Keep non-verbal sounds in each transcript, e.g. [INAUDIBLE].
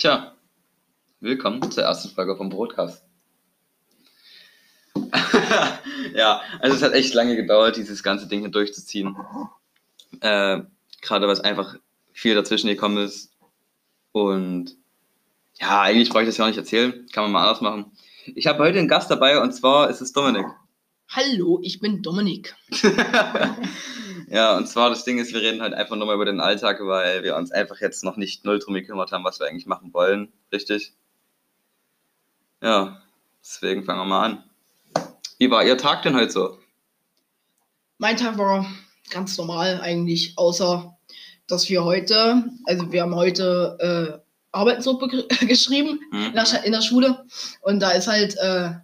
Tja, willkommen zur ersten Folge vom Broadcast. [LAUGHS] ja, also es hat echt lange gedauert, dieses ganze Ding hier durchzuziehen. Äh, Gerade was einfach viel dazwischen gekommen ist. Und ja, eigentlich brauche ich das ja nicht erzählen. Kann man mal anders machen. Ich habe heute einen Gast dabei und zwar ist es Dominik. Hallo, ich bin Dominik. [LAUGHS] ja, und zwar das Ding ist, wir reden halt einfach nochmal über den Alltag, weil wir uns einfach jetzt noch nicht null drum gekümmert haben, was wir eigentlich machen wollen. Richtig? Ja, deswegen fangen wir mal an. Wie war Ihr Tag denn heute so? Mein Tag war ganz normal eigentlich, außer dass wir heute, also wir haben heute äh, Arbeitsgruppe [LAUGHS] geschrieben Hm? in, der, in der Schule und da ist halt, äh,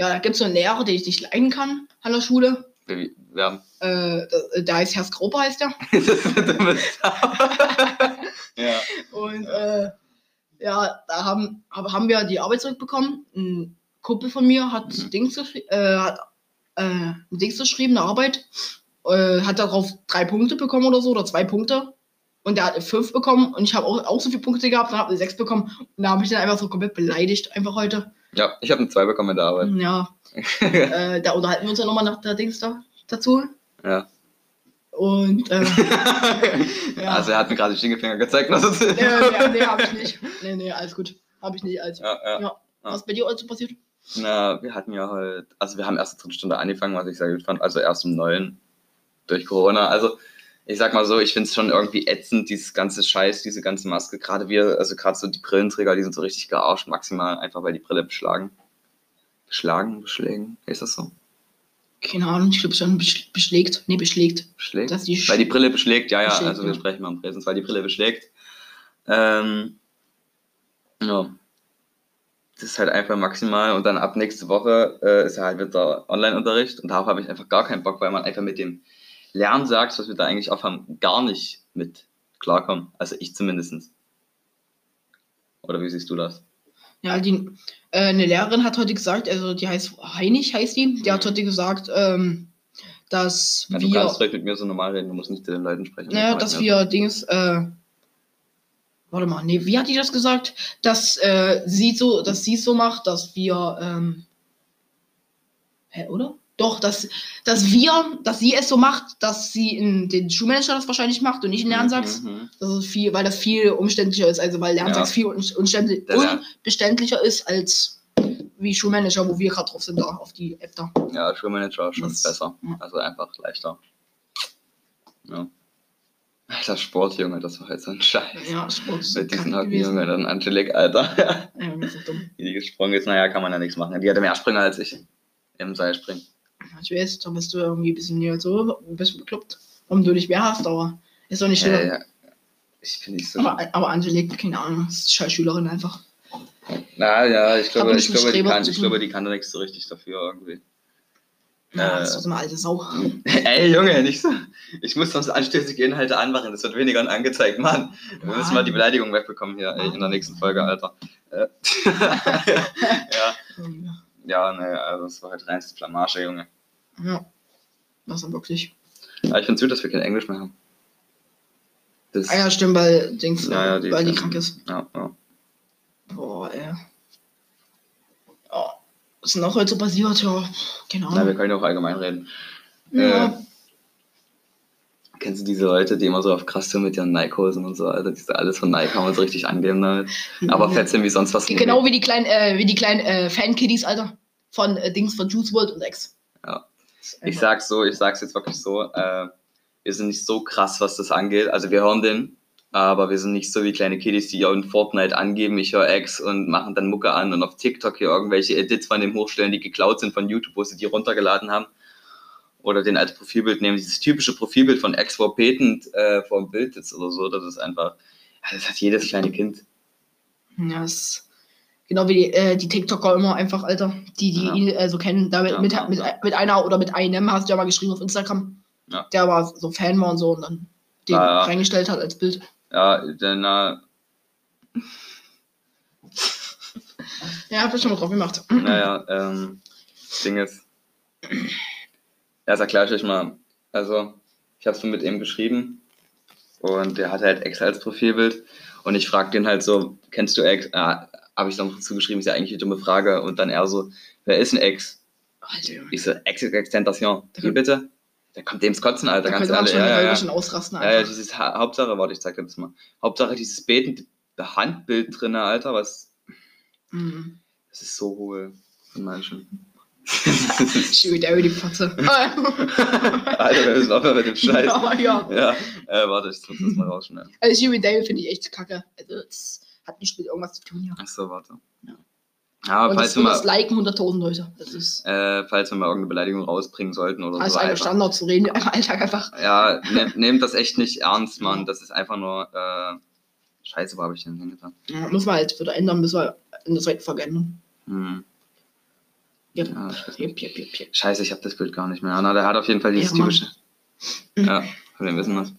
ja, da gibt es so einen Lehrer, den ich nicht leiden kann an der Schule. Haben. Äh, da- heißt Herr Skrope, heißt der. [LAUGHS] ja. Und äh, ja, da haben, hab- haben wir die Arbeit zurückbekommen. Ein Kumpel von mir hat Mhm. Dings, äh, hat, äh, ein Dings geschrieben, eine Arbeit. Äh, hat darauf drei Punkte bekommen oder so, oder zwei Punkte. Und der hat fünf bekommen und ich habe auch, auch so viele Punkte gehabt, dann habe ich sechs bekommen. Und da habe ich den einfach so komplett beleidigt, einfach heute. Ja, ich habe eine 2 bekommen in der Arbeit. Ja, [LAUGHS] äh, da unterhalten wir uns ja nochmal nach der Dings da, dazu. ja. Und äh, [LAUGHS] Ja. Also er hat mir gerade die Stinkefinger gezeigt. Was ist. nee, nee, nee, habe ich nicht. [LAUGHS] Nee, nee, alles gut. Habe ich nicht. Alles. ja, ja. Ja. Was ist bei dir also passiert? Na, wir hatten ja halt, also wir haben erst eine dritte Stunde angefangen, was ich sehr gut fand, also erst um neun durch Corona. Also ich sag mal so, ich finde es schon irgendwie ätzend, dieses ganze Scheiß, diese ganze Maske. Gerade wir, also gerade so die Brillenträger, die sind so richtig gearscht, maximal, einfach weil die Brille beschlagen. Beschlagen, beschlägen, ist das so? Keine Ahnung, ich glaube schon besch- beschlägt. Nee, beschlägt. Beschlägt? Dass die Weil die Brille beschlägt, ja, ja, Beschlägt, also wir ja. sprechen mal am Präsens, weil die Brille beschlägt. Ähm, ja. Das ist halt einfach maximal und dann ab nächste Woche äh, ist ja halt wieder Online-Unterricht und darauf habe ich einfach gar keinen Bock, weil man einfach mit dem Lernsachs, was wir da eigentlich aufhaben, gar nicht mit klarkommen. Also ich zumindest. Oder wie siehst du das? Ja, die, äh, eine Lehrerin hat heute gesagt, also die heißt Heinig, heißt die, die hat heute gesagt, ähm, dass Ja, du wir, kannst direkt mit mir so normal reden, du musst nicht zu den Leuten sprechen. naja, dass wir Dings, äh, warte mal, nee, wie hat die das gesagt? Dass äh, sie so, dass sie es so macht, dass wir, ähm, hä, oder? Doch, dass, dass wir, dass sie es so macht, dass sie in den Schulmanager das wahrscheinlich macht und nicht in Lernsachs. Mhm, mhm. Das ist viel, weil das viel umständlicher ist, also weil Lernsachs Ja. viel un unständlich, unbeständiger ist als wie Schulmanager, wo wir gerade drauf sind, da auf die App da. Ja, Schulmanager schon Das- besser. ja. Also einfach leichter. Ja. Alter Sport, Junge, das war halt so ein Scheiß. Ja, Sport ist Mit diesen Hockey. Junge, dann Angelique, Alter. Ja, wir sind dumm. [LAUGHS] Wie die gesprungen ist, naja, kann man ja nichts machen. Die hatte mehr Springer als ich im Seilspringen. Ich weiß, da bist du irgendwie ein bisschen hier so, ein bisschen bekloppt, warum du nicht mehr hast, aber ist doch nicht schlimm. Ja, ja. Ich bin nicht so. Aber, aber Angelique, keine Ahnung, ist scheiß Schülerin einfach. Na ja, ich glaube, ich glaube, die kann, ich glaube, die kann da nichts so richtig dafür irgendwie. Ja, Äh. ist doch so eine alte Sau. [LAUGHS] Ey, Junge, nicht so. Ich muss sonst anstößige Inhalte anmachen. Das wird weniger angezeigt, Mann. Wir müssen Mann. mal die Beleidigung wegbekommen hier ey, in der nächsten Folge, Alter. Äh, [LAUGHS] ja, [LAUGHS] Ja. ne, also es war halt reinste Blamage, Junge. ja. Das dann wirklich. Aber ich find's gut, dass wir kein Englisch mehr haben. Das, Ah ja, stimmt, weil, Dings, Ja, ja, die weil die krank ist. ja, ja. Boah, ey. Ja. Was noch heute so passiert? Ja, keine Na, wir können ja auch allgemein reden. Ja. Äh, Kennst du diese Leute, die immer so auf krass sind mit ihren Nike-Hosen und so, Alter, die so alles von Nike haben und so richtig angeben damit. [LAUGHS] Aber fett sind wie sonst was. Genau wie die kleinen, äh, wie die kleinen äh, Fan-Kiddies, Alter. Von äh, Dings von Juice WRLD und X. Ja. Ich sag's so, ich sag's jetzt wirklich so, äh, wir sind nicht so krass, was das angeht. Also wir hören den, aber wir sind nicht so wie kleine Kiddies, die ja in Fortnite angeben, ich höre X und machen dann Mucke an und auf TikTok hier irgendwelche Edits von dem hochstellen, die geklaut sind von YouTube, wo sie die runtergeladen haben. Oder den als Profilbild nehmen, dieses typische Profilbild von X, wo betend äh, vor dem Bild sitzt oder so, das ist einfach, das hat jedes kleine Kind. Ja, das genau wie die, äh, die TikToker immer einfach, Alter. Die, die Ja. ihn äh, so kennen. Da mit, Ja, mit, ja, mit, mit einer oder mit einem hast du ja mal geschrieben auf Instagram. Der war so Fan war und so und dann den reingestellt hat als Bild. Ja, denn, äh, [LAUGHS] Ja, hab ich schon mal drauf gemacht. Naja, ähm, das Ding ist, das erkläre ich euch mal. Also, ich habe es mit ihm geschrieben und der hat halt Ex als Profilbild Und ich frage den halt so, kennst du Ex? Ah, habe ich noch zugeschrieben, ist ja eigentlich eine dumme Frage. Und dann er so, wer ist ein Ex? Alter, Junge. Ich so, Ex Extentation. Wie bitte? Da kommt dem ins Kotzen, Alter, Da man ehrlich. schon, Ja, ja, ja, ja. schon ausrasten. Ja, ja, einfach. dieses ha Hauptsache, warte, ich zeig dir das mal. Hauptsache dieses betende Handbild drin, Alter, was. Mhm. Das ist so hohl von manchen. [LAUGHS] Der über die Fotze. [LAUGHS] [LAUGHS] Alter, wer ist aber mit dem Scheiß? ja, ja. Ja, äh, warte, ich drück das mal rausschneiden. Also Schiebe David finde ich echt kacke. Also, das hat nicht mit irgendwas zu tun hier. Achso, warte. Ja. Ja, aber Und falls das, wir, und das mal, liken 100.000 Leute. Das ist, äh, falls wir mal irgendeine Beleidigung rausbringen sollten oder das ist so. Einfach, Standard zu reden im Alltag einfach. ja, ne, nehmt das echt nicht ernst, Mann. Das ist einfach nur. Äh, Scheiße, wo habe ich denn hingetan? Ja, müssen wir halt wieder ändern, müssen wir in der zweiten Folge ändern. Hm. Ja. Yep, yep, yep, yep. Scheiße, ich habe das Bild gar nicht mehr. Na, der hat auf jeden Fall dieses Ja, typische. Ja, von wem wissen wir es?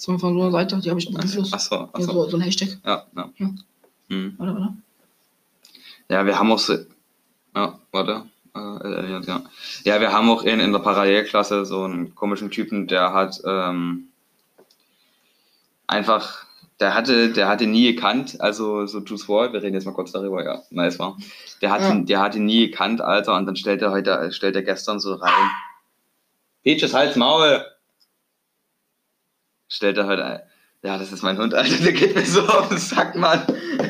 So von so einer Seite, die habe ich noch Einfluss. Achso, Ja, achso. so, so ein Hashtag. Ja, ja. Ja. Hm. Warte, warte. Ja, wir haben auch so. Ja, warte. Äh, äh, ja, ja. ja, wir haben auch in, in der Parallelklasse so einen komischen Typen, der hat ähm, einfach, der hatte, der hatte nie gekannt, also so Juice WRLD, wir reden jetzt mal kurz darüber, ja, nice war. Der hat, Ja. der hat ihn nie gekannt, Alter, und dann stellt er heute, stellt er gestern so rein. Peaches, halt's Maul! Stellt er heute ein. Ja, das ist mein Hund, Alter, der geht mir so auf den Sack, Mann.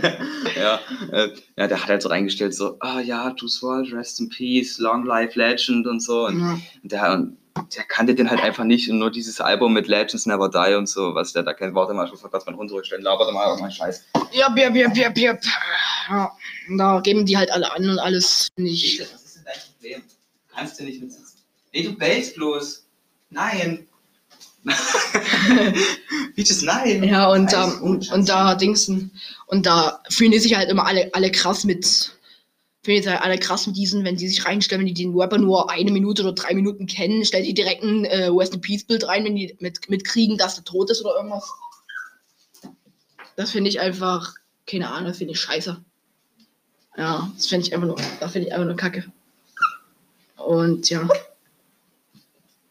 [LAUGHS] ja, äh, ja, der hat halt so reingestellt, so, ah ja, Juice WRLD, Rest in Peace, Long Life Legend und so. Und Ja. der, und der kannte den halt einfach nicht und nur dieses Album mit Legends Never Die und so, was der da kennt. Warte mal, ich muss mal kurz meinen Hund zurückstellen, labert mal irgendein Scheiß. Yep, yep, yep, yep, yep. Ja, da geben die halt alle an und alles. ich. was ist denn dein Problem? Kannst du nicht mitsitzen? Nee, du bellst bloß. Nein. [LAUGHS] Peaches, nein. Ja, und, gut, und, da Dingsen. Und da fühlen die sich halt immer alle, alle krass mit. Fühlen sich halt alle krass mit diesen, wenn die sich reinstellen, wenn die den Rapper nur eine Minute oder drei Minuten kennen, stellt die direkt ein äh, West in Peace Bild rein, wenn die mit, mitkriegen, dass der tot ist oder irgendwas. Das finde ich einfach, keine Ahnung, das finde ich scheiße. Ja, das finde ich einfach nur, das finde ich einfach nur kacke. Und ja.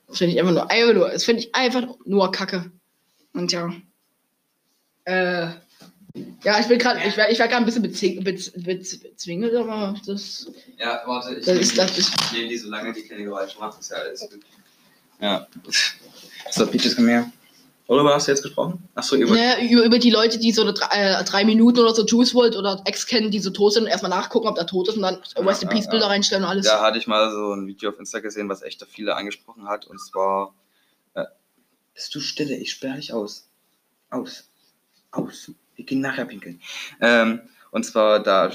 Das finde ich einfach nur, einfach nur, das finde ich einfach nur kacke. Und ja. Äh, ja, ich bin gerade, ich werde ich werd gerade ein bisschen bezing, bez, bez, bezwingelt, aber das, Ja, warte, ich das ist, das ist, Ich nehme die, solange die keine Geräusche macht, ist ja alles gut. Ja. [LAUGHS] So, Peaches, komm her. Worüber hast du jetzt gesprochen? Achso, über. ne, über, über die Leute, die so eine drei, äh, drei Minuten oder so Juice WRLD oder Ex kennen, die so tot sind und erstmal nachgucken, ob der tot ist und dann West in ja, Peace Bilder ja. reinstellen und alles. Da hatte ich mal so ein Video auf Insta gesehen, was echt viele angesprochen hat. Und zwar. Äh, bist du stille? Ich sperre dich aus. Aus. Aus. Wir gehen nachher pinkeln. Ähm, und zwar, da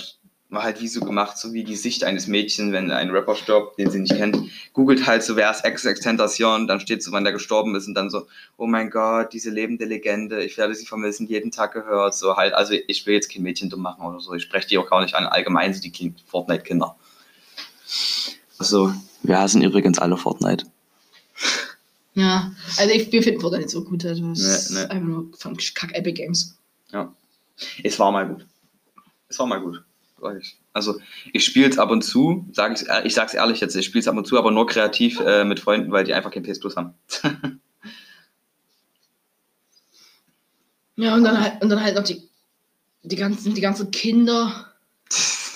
war halt wie so gemacht, so wie die Sicht eines Mädchens, wenn ein Rapper stirbt, den sie nicht kennt. Googelt halt so, wer ist Ex-Extentation, dann steht so, wann der gestorben ist und dann so, oh mein Gott, diese lebende Legende, ich werde sie vermissen, jeden Tag gehört. So halt, also ich will jetzt kein Mädchen dumm machen oder so. Ich spreche die auch gar nicht an. Allgemein sind die Kind- Fortnite-Kinder. Also, wir hassen übrigens alle Fortnite. Ja, also ich, wir finden Fortnite nicht so gut. Also es Nee, ist nee. einfach nur von Kack Epic Games. Es war mal gut. Es war mal gut. Sag ich. Also ich spiele es ab und zu, sag ich, ich sag's ehrlich jetzt, ich spiele es ab und zu, aber nur kreativ äh, mit Freunden, weil die einfach kein PS Plus haben. [LAUGHS] Ja, und dann halt, und dann halt noch die, die ganzen, die ganzen Kinder, [LAUGHS]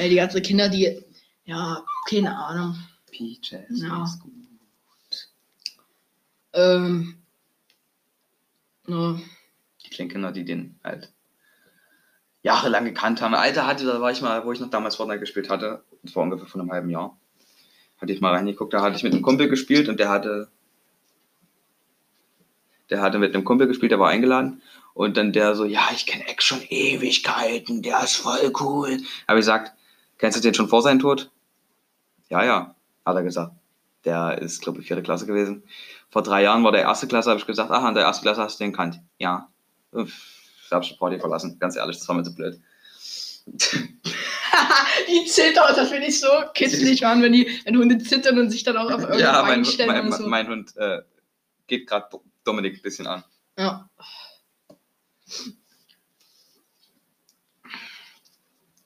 äh, die ganzen Kinder, die, ja, keine Ahnung. Peaches, Ja. ist gut. Ähm, ja, Die kleinen Kinder, die den halt jahrelang gekannt haben. Alter hatte, da war ich mal, wo ich noch damals Fortnite gespielt hatte, das war ungefähr vor einem halben Jahr, hatte ich mal reingeguckt, da hatte ich mit einem Kumpel gespielt und der hatte der hatte mit einem Kumpel gespielt, der war eingeladen und dann der so, ja, ich kenne Ex schon Ewigkeiten, der ist voll cool. Habe ich gesagt, kennst du den schon vor seinem Tod? Ja, ja, hat er gesagt. Der ist, glaube ich, vierte Klasse gewesen. Vor drei Jahren war der erste Klasse, habe ich gesagt, aha, in der ersten Klasse hast du den gekannt. Ja. Uff, Ich habe schon Party verlassen, ganz ehrlich, das war mir zu blöd. [LAUGHS] die zittern, das finde ich so kitzlig, Mann, wenn die wenn Hunde zittern und sich dann auch auf irgendwas ja, mein, einstellen mein, und so. mein Hund äh, geht gerade Dominik ein bisschen an. Ja.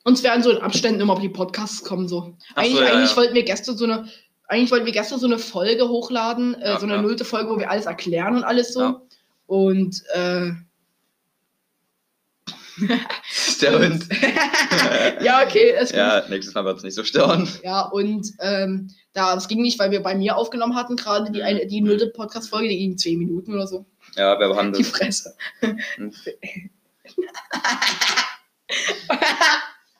Uns werden so in Abständen immer auf die Podcasts kommen, so. Ach so, Eigentlich, ja, eigentlich ja. wollten wir gestern so eine, eigentlich wollten wir gestern so eine Folge hochladen, äh, Ja, so eine nullte Folge, wo wir alles erklären und alles so. Und äh, [LAUGHS] Hund. [LAUGHS] ja, okay, ist gut. ja, nächstes Mal wird es nicht so stören. Ja, und ähm, da, das ging nicht, weil wir bei mir aufgenommen hatten, gerade die, eine, die nullte Podcast-Folge, die ging zehn Minuten oder so. Ja, wir haben Die. Fresse. [LAUGHS]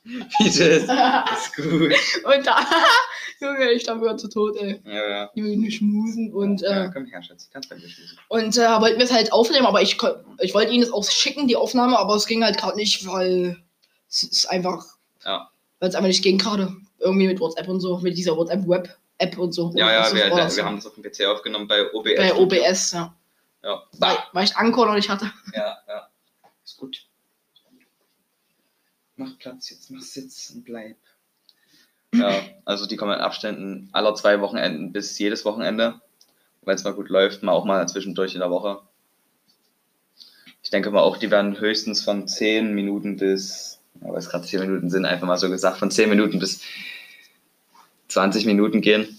[LAUGHS] Bitte, [LAUGHS] ist gut. und da, [LAUGHS] Junge, ich glaube, wir zu tot, ey. Ja, ja. Würden schmusen und, ja, äh, komm her, Schatz, ich kann's bei dir schließen. und äh, wollten wir es halt aufnehmen, aber ich, ich wollte ihnen das auch schicken, die Aufnahme, aber es ging halt gerade nicht, weil es ist einfach, Ja. weil es einfach nicht ging gerade. Irgendwie mit WhatsApp und so, mit dieser WhatsApp-Web-App und so. Ja, ja, Das wir, wir, so. haben das auf dem PC aufgenommen bei OBS. Bei. OBS, ja. Ja. Weil, weil ich Anchor noch nicht hatte. Ja, ja. Ist gut. Mach Platz, jetzt mach Sitz und bleib. Ja, also die kommen in Abständen aller zwei Wochenenden bis jedes Wochenende. Wenn es mal gut läuft, mal auch mal zwischendurch in der Woche. Ich denke mal auch, die werden höchstens von 10 Minuten bis, ja, weil es gerade 10 Minuten sind, einfach mal so gesagt, von 10 Minuten bis 20 Minuten gehen.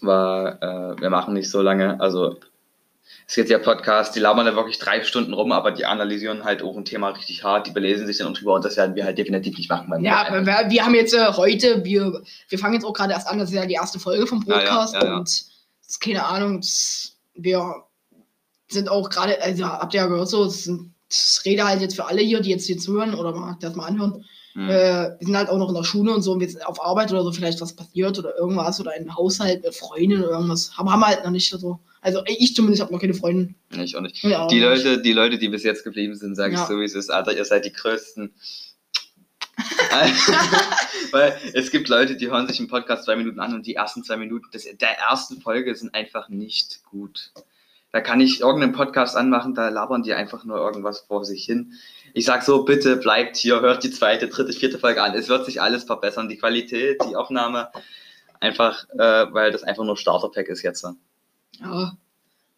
Weil äh, wir machen nicht so lange. Also es gibt ja Podcasts, die labern da wirklich drei Stunden rum, aber die analysieren halt auch ein Thema richtig hart, die belesen sich dann auch drüber und das werden wir halt definitiv nicht machen. Ja, wir, wir haben jetzt äh, heute, wir, wir fangen jetzt auch gerade erst an, das ist ja die erste Folge vom Ja, ja, Podcast ja, ja. und keine Ahnung, wir sind auch gerade, also habt ihr ja gehört, so, das, sind, das rede halt jetzt für alle hier, die jetzt hier zuhören oder mal das mal anhören. Hm. Äh, wir sind halt auch noch in der Schule und so, und wir sind auf Arbeit oder so, vielleicht was passiert oder irgendwas oder im Haushalt mit Freundin oder irgendwas. Haben, haben wir halt noch nicht so. Also ich zumindest habe noch keine Freundin. Nicht, auch nicht. Ja, Die nicht. Leute, die Leute, die bis jetzt geblieben sind, sage Ja. ich so, wie es ist, Alter, ihr seid die Größten. [LAUGHS] Weil es gibt Leute, die hören sich einen Podcast zwei Minuten an und die ersten zwei Minuten des, der ersten Folge sind einfach nicht gut. Da kann ich irgendeinen Podcast anmachen, da labern die einfach nur irgendwas vor sich hin. Ich sag so, bitte bleibt hier, hört die zweite, dritte, vierte Folge an. Es wird sich alles verbessern, die Qualität, die Aufnahme. Einfach, äh, weil das einfach nur Starterpack ist jetzt. Ja.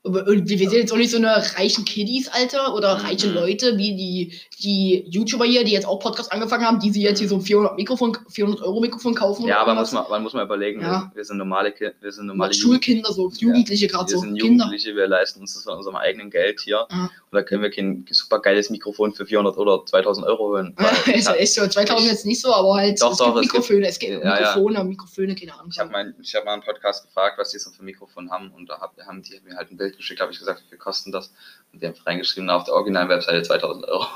Wir wir sind jetzt auch nicht so eine reichen Kiddies, Alter, oder reiche Mhm. Leute wie die, die YouTuber hier, die jetzt auch Podcast angefangen haben, die sie jetzt hier so ein 400 Mikrofon, 400 Euro Mikrofon kaufen. Ja, aber muss man, man muss mal überlegen, Ja. wir, wir sind normale wir sind normale Mal Schulkinder, so Jugendliche gerade Wir so. sind Kinder. Jugendliche, wir leisten uns das von unserem eigenen Geld hier. Ja. Und da können wir kein super geiles Mikrofon für 400 oder 2000 Euro holen. [LAUGHS] Ist, ich habe ist so 2000 jetzt nicht so, aber halt Doch, es doch, gibt es gibt- Mikrofone, es gibt Ja, ja. Mikrofone, Mikrofone, keine Ahnung. hab mein, ich hab mal einen Podcast gefragt, was die so für Mikrofon haben. Und da hab, haben die mir halt ein Bild geschickt, habe ich gesagt, wie viel kosten das? Und die haben reingeschrieben auf der originalen Webseite 2000 Euro.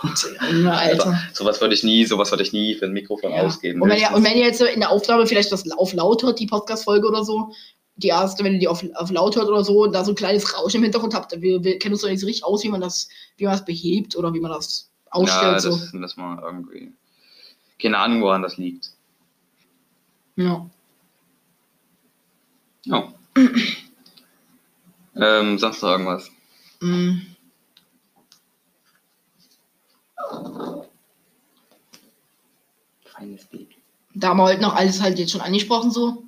Ja, [LAUGHS] Alter. sowas würde ich nie, sowas würde ich nie für ein Mikrofon Ja. ausgeben. Und wenn, ihr, und wenn ihr jetzt in der Aufnahme vielleicht das auf laut hört, die Podcast-Folge oder so, die erste, wenn ihr die auf, auf laut hört oder so, und da so ein kleines Rauschen im Hintergrund habt, wir, wir kennen uns doch nicht so richtig aus, wie man das, wie man das behebt oder wie man das ausstellt. ja, das so. müssen wir irgendwie. Keine Ahnung, woran das liegt. Ja. Ja. [CLEARS THROAT] ähm, sonst noch irgendwas? Mm. Feines Baby. Da haben wir heute noch alles halt jetzt schon angesprochen so.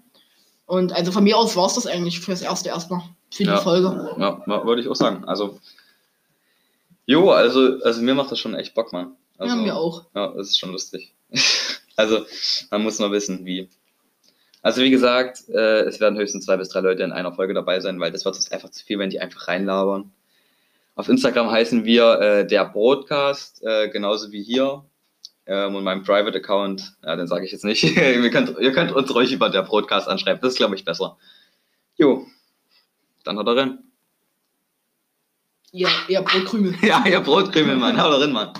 Und also von mir aus war es das eigentlich fürs erste erstmal. Für die Ja. Folge. Ja, würde ich auch sagen. Also, jo, also, also mir macht das schon echt Bock, Mann. Also, ja, mir auch. Ja, das ist schon lustig. [LAUGHS] also, man muss nur wissen, wie. Also, wie gesagt, äh, es werden höchstens zwei bis drei Leute in einer Folge dabei sein, weil das wird uns einfach zu viel, wenn die einfach reinlabern. Auf Instagram heißen wir äh, der Broadcast, äh, genauso wie hier. Ähm, und meinem Private Account, ja, den sage ich jetzt nicht. [LAUGHS] ihr, könnt, ihr könnt uns ruhig über der Broadcast anschreiben. Das ist, glaube ich, besser. Jo, dann haut er rein. Ja, ja, Brotkrümel. [LAUGHS] Ja, ihr Brotkrümel, Mann. Hau da rein, Mann.